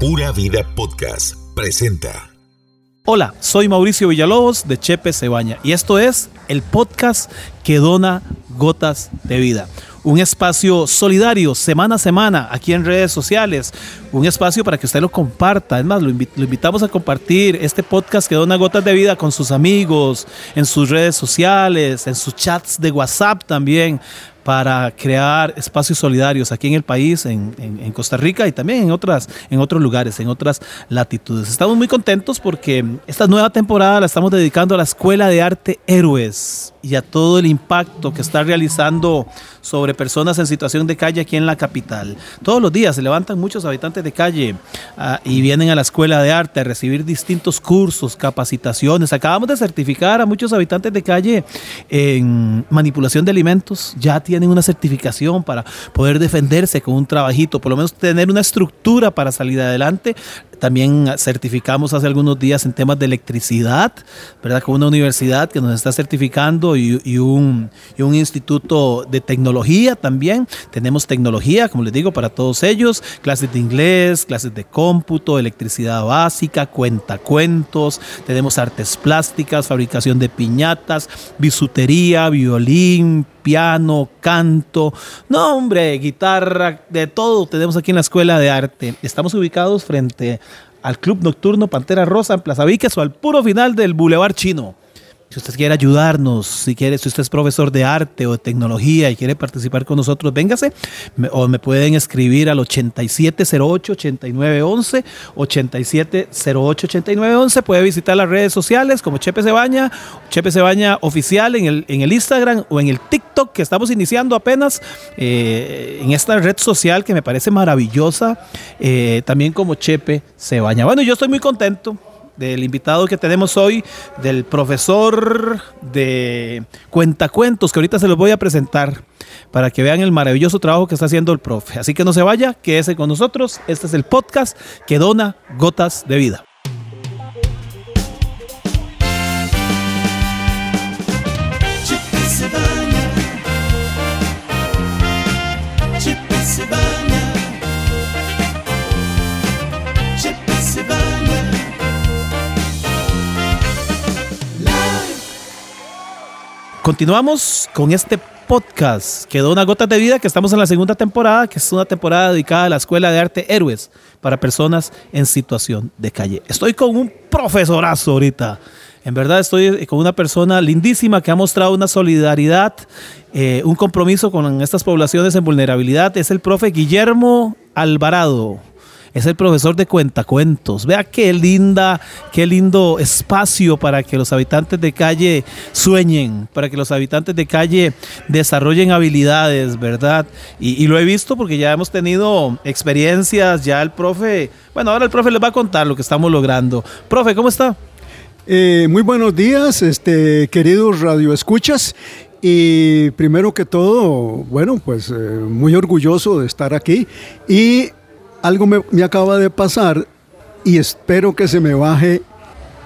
Pura Vida Podcast presenta. Hola, soy Mauricio Villalobos de Chepe Cebaña y esto es el podcast que dona gotas de vida un espacio solidario semana a semana aquí en redes sociales, un espacio para que usted lo comparta. Es más, lo, invitamos a compartir este podcast que dona gotas de vida con sus amigos, en sus redes sociales, en sus chats de WhatsApp también, para crear espacios solidarios aquí en el país, en, Costa Rica y también en, otras, en otros lugares, en otras latitudes. Estamos muy contentos porque esta nueva temporada la estamos dedicando a la Escuela de Arte Héroes y a todo el impacto que está realizando sobre personas en situación de calle aquí en la capital. Todos los días se levantan muchos habitantes de calle ah, y vienen a la escuela de arte a recibir distintos cursos, capacitaciones. Acabamos de certificar a muchos habitantes de calle en manipulación de alimentos. Ya tienen una certificación para poder defenderse con un trabajito, por lo menos tener una estructura para salir adelante. También certificamos hace algunos días en temas de electricidad, ¿verdad? Con una universidad que nos está certificando y, un, un instituto de tecnología también. Tenemos tecnología, como les digo, para todos ellos, clases de inglés, clases de cómputo, electricidad básica, cuentacuentos, tenemos artes plásticas, fabricación de piñatas, bisutería, violín, piano, canto, no hombre, guitarra, de todo tenemos aquí en la Escuela de Arte. Estamos ubicados frente al Club Nocturno Pantera Rosa en Plaza Víquez o al puro final del Boulevard Chino. Si usted quiere ayudarnos, si quiere, si usted es profesor de arte o de tecnología y quiere participar con nosotros, véngase o me pueden escribir al 8708-8911, 8708-8911. Puede visitar las redes sociales como Chepe Cebaña, Chepe Cebaña oficial en el, en el Instagram o en el TikTok que estamos iniciando apenas eh, en esta red social que me parece maravillosa, eh, también como Chepe Cebaña. Bueno, yo estoy muy contento del invitado que tenemos hoy, del profesor de cuentacuentos, que ahorita se los voy a presentar para que vean el maravilloso trabajo que está haciendo el profe. Así que no se vaya, quédese con nosotros. Este es el podcast que dona gotas de vida. Continuamos con este podcast que da una gota de vida, que estamos en la segunda temporada, que es una temporada dedicada a la Escuela de Arte Héroes para personas en situación de calle. Estoy con un profesorazo ahorita. En verdad estoy con una persona lindísima que ha mostrado una solidaridad, eh, un compromiso con estas poblaciones en vulnerabilidad. Es el profe Guillermo Alvarado es el profesor de cuentacuentos. Vea qué linda, qué lindo espacio para que los habitantes de calle sueñen, para que los habitantes de calle desarrollen habilidades, ¿verdad? Y, lo he visto porque ya hemos tenido experiencias, ya el profe, bueno, ahora el profe les va a contar lo que estamos logrando. Profe, ¿cómo está? Eh, muy buenos días, este, queridos radioescuchas. Y primero que todo, bueno, pues eh, muy orgulloso de estar aquí y algo me, acaba de pasar y espero que se me baje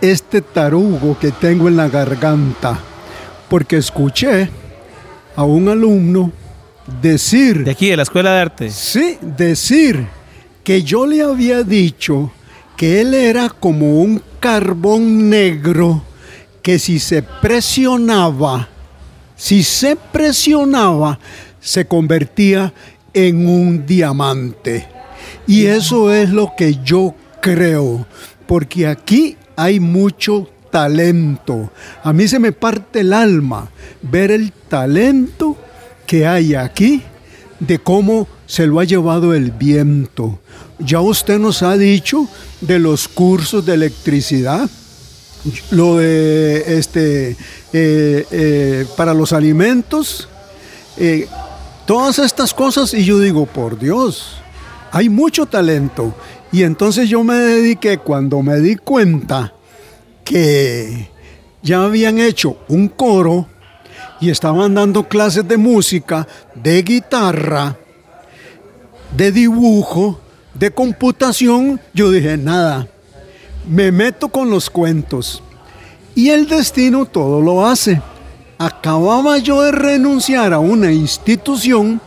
este tarugo que tengo en la garganta, porque escuché a un alumno decir... De aquí, de la Escuela de Arte. Sí, decir que yo le había dicho que él era como un carbón negro que si se presionaba, si se presionaba, se convertía en un diamante. Y eso es lo que yo creo, porque aquí hay mucho talento. A mí se me parte el alma ver el talento que hay aquí de cómo se lo ha llevado el viento. Ya usted nos ha dicho de los cursos de electricidad, lo de este eh, eh, para los alimentos, eh, todas estas cosas y yo digo, por Dios, hay mucho talento. Y entonces yo me dediqué cuando me di cuenta que ya habían hecho un coro y estaban dando clases de música, de guitarra, de dibujo, de computación, yo dije, nada, me meto con los cuentos. Y el destino todo lo hace. Acababa yo de renunciar a una institución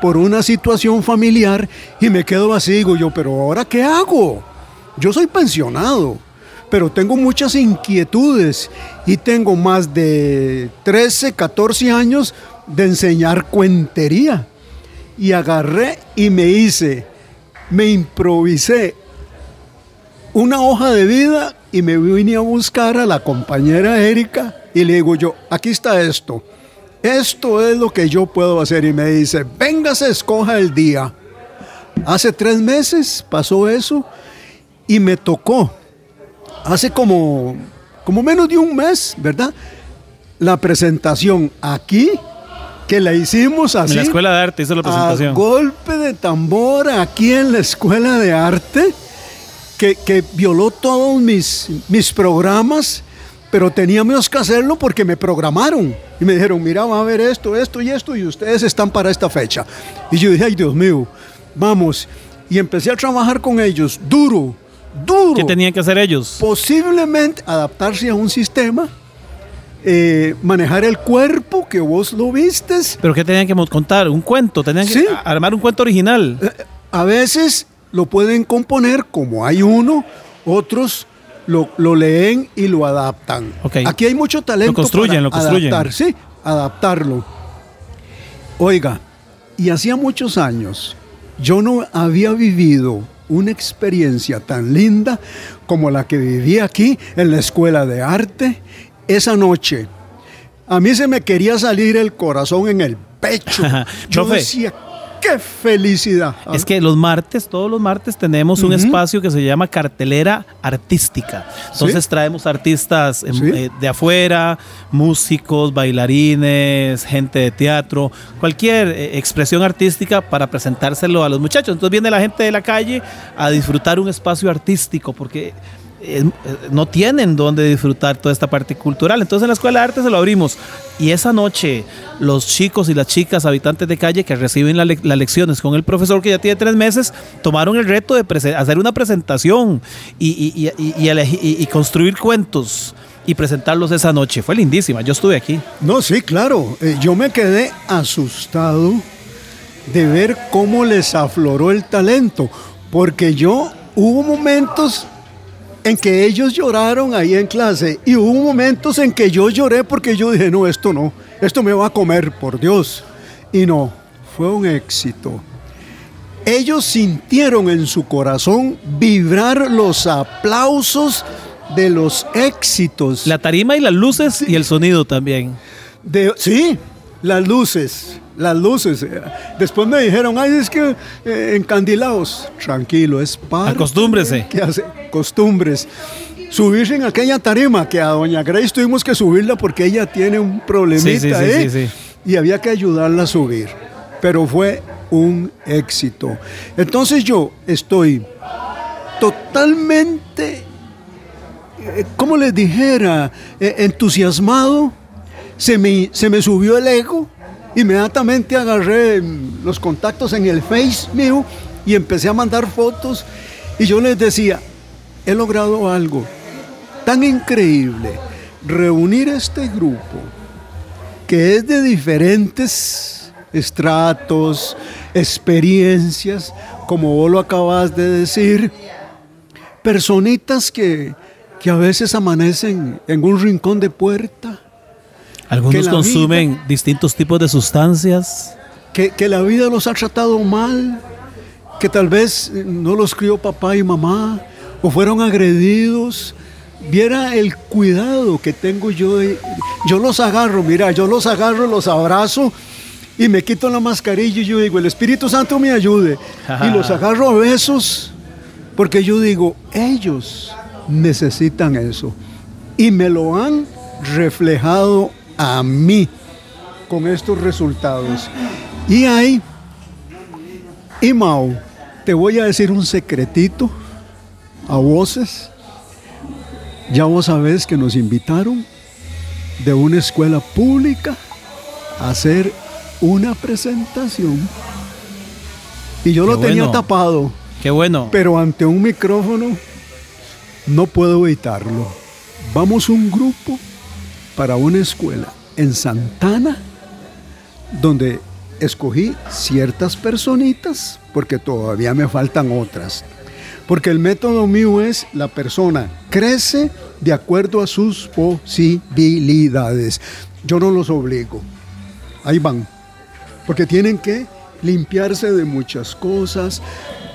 por una situación familiar y me quedo así, digo yo, pero ahora qué hago? Yo soy pensionado, pero tengo muchas inquietudes y tengo más de 13, 14 años de enseñar cuentería. Y agarré y me hice, me improvisé una hoja de vida y me vine a buscar a la compañera Erika y le digo yo, aquí está esto. Esto es lo que yo puedo hacer. Y me dice, véngase, escoja el día. Hace tres meses pasó eso y me tocó. Hace como, como menos de un mes, ¿verdad? La presentación aquí, que la hicimos así. En la Escuela de Arte hizo la presentación. A golpe de tambor aquí en la Escuela de Arte que, violó todos mis, mis programas, pero teníamos que hacerlo porque me programaron. Y me dijeron, mira, va a haber esto, esto y esto, y ustedes están para esta fecha. Y yo dije, ay Dios mío, vamos. Y empecé a trabajar con ellos, duro, duro. ¿Qué tenían que hacer ellos? Posiblemente adaptarse a un sistema. Eh, manejar el cuerpo, que vos lo vistes. ¿Pero qué tenían que contar? ¿Un cuento? ¿Tenían que armar un cuento original? Eh, a veces lo pueden componer como hay uno, otros lo, leen y lo adaptan. Aquí hay mucho talento. Lo construyen, lo construyen. Adaptar, sí, adaptarlo. Oiga, y hacía muchos años yo no había vivido una experiencia tan linda como la que viví aquí en la escuela de arte esa noche. A mí se me quería salir el corazón en el pecho. yo decía, ¡Qué felicidad! Es que los martes, todos los martes tenemos un espacio que se llama cartelera artística. Entonces traemos artistas em, eh, de afuera, músicos, bailarines, gente de teatro, cualquier eh, expresión artística para presentárselo a los muchachos. Entonces viene la gente de la calle a disfrutar un espacio artístico porque no tienen donde disfrutar toda esta parte cultural. Entonces en la Escuela de Arte se lo abrimos. Y esa noche los chicos y las chicas habitantes de calle que reciben las lecciones con el profesor que ya tiene tres meses, tomaron el reto de hacer una presentación y, construir cuentos y presentarlos esa noche. Fue lindísima, yo estuve aquí. No, sí, claro. Eh, yo me quedé asustado de ver cómo les afloró el talento, porque yo hubo momentos en que ellos lloraron ahí en clase y hubo momentos en que yo lloré porque yo dije, no, esto no, esto me va a comer, por Dios. Y no, fue un éxito. Ellos sintieron en su corazón vibrar los aplausos de los éxitos. La tarima y las luces y el sonido también. De, sí, las luces las luces. Después me dijeron, ay, es que eh, encandilados. Tranquilo, es para. Acostúmbrese. Que hace costumbres. Subirse en aquella tarima que a Doña Grace tuvimos que subirla porque ella tiene un problemita ahí. Y había que ayudarla a subir. Pero fue un éxito. Entonces yo estoy totalmente, eh, como les dijera, eh, entusiasmado. Se me, se me subió el ego Inmediatamente agarré los contactos en el Face mío y empecé a mandar fotos. Y yo les decía, he logrado algo tan increíble, reunir este grupo que es de diferentes estratos, experiencias, como vos lo acabas de decir, personitas que, que a veces amanecen en un rincón de puerta, algunos consumen distintos tipos de sustancias. Que, que, la vida los ha tratado mal, que tal vez no los crió papá y mamá, o fueron agredidos. Viera el cuidado que tengo yo. yo los agarro, mira, yo los agarro, los abrazo y me quito la mascarilla y yo digo, el Espíritu Santo me ayude. y los agarro a besos, porque yo digo, ellos necesitan eso. Y me lo han reflejado a mí con estos resultados. Y ahí, y Mao, te voy a decir un secretito a voces. Ya vos sabés que nos invitaron de una escuela pública a hacer una presentación. Y yo lo tenía tapado. Qué bueno. Pero ante un micrófono no puedo evitarlo. Vamos un grupo para una escuela en Santana donde escogí ciertas personitas porque todavía me faltan otras. Porque el método mío es la persona crece de acuerdo a sus posibilidades. Yo no los obligo. Ahí van. Porque tienen que limpiarse de muchas cosas,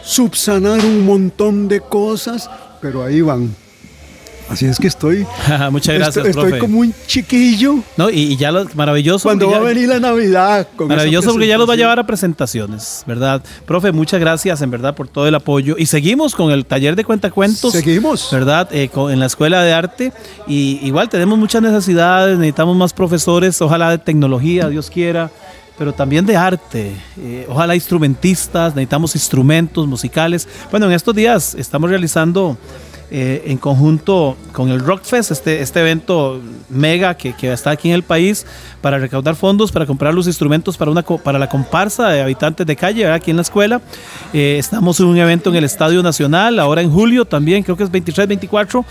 subsanar un montón de cosas, pero ahí van. Así es que estoy. Muchas gracias, estoy, estoy como un chiquillo. No, y, ya lo maravilloso. Cuando va a venir la Navidad. maravilloso porque ya los va a llevar a presentaciones, ¿verdad? Profe, muchas gracias en verdad por todo el apoyo. Y seguimos con el taller de cuentacuentos. Seguimos. ¿Verdad? Eh, en la escuela de arte. Y igual tenemos muchas necesidades, necesitamos más profesores, ojalá de tecnología, Dios quiera pero también de arte. Eh, ojalá instrumentistas, necesitamos instrumentos musicales. Bueno, en estos días estamos realizando eh, en conjunto con el Rockfest, este, este evento mega que, que, está aquí en el país, para recaudar fondos, para comprar los instrumentos para, una, para la comparsa de habitantes de calle, aquí en la escuela. Eh, estamos en un evento en el Estadio Nacional, ahora en julio también, creo que es 23, 24,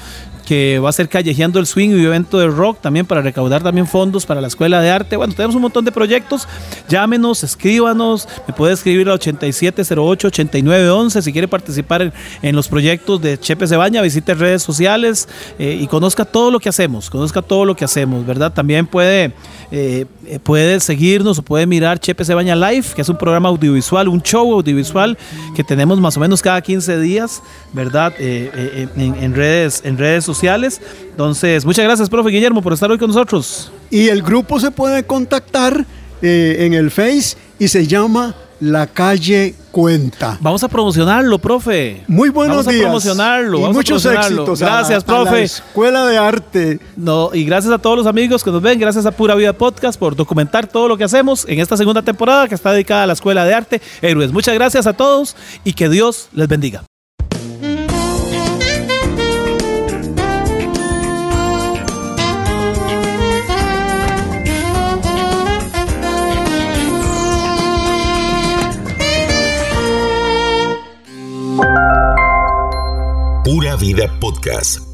que va a ser Callejeando el Swing y evento de rock también para recaudar también fondos para la Escuela de Arte. Bueno, tenemos un montón de proyectos. Llámenos, escríbanos. Me puede escribir al 8708-8911 si quiere participar en, los proyectos de Chepe Cebaña. Visite redes sociales eh, y conozca todo lo que hacemos. Conozca todo lo que hacemos, ¿verdad? También puede, eh, puede seguirnos o puede mirar Chepe Cebaña Live, que es un programa audiovisual, un show audiovisual que tenemos más o menos cada 15 días, ¿verdad? Eh, en, en, redes, en redes sociales entonces, muchas gracias, profe Guillermo, por estar hoy con nosotros. Y el grupo se puede contactar eh, en el Face y se llama La Calle Cuenta. Vamos a promocionarlo, profe. Muy buenos días. Vamos a promocionarlo. Y muchos éxitos. Gracias, profe. Escuela de Arte. No, y gracias a todos los amigos que nos ven, gracias a Pura Vida Podcast por documentar todo lo que hacemos en esta segunda temporada que está dedicada a la Escuela de Arte Héroes. Muchas gracias a todos y que Dios les bendiga. Vida Podcast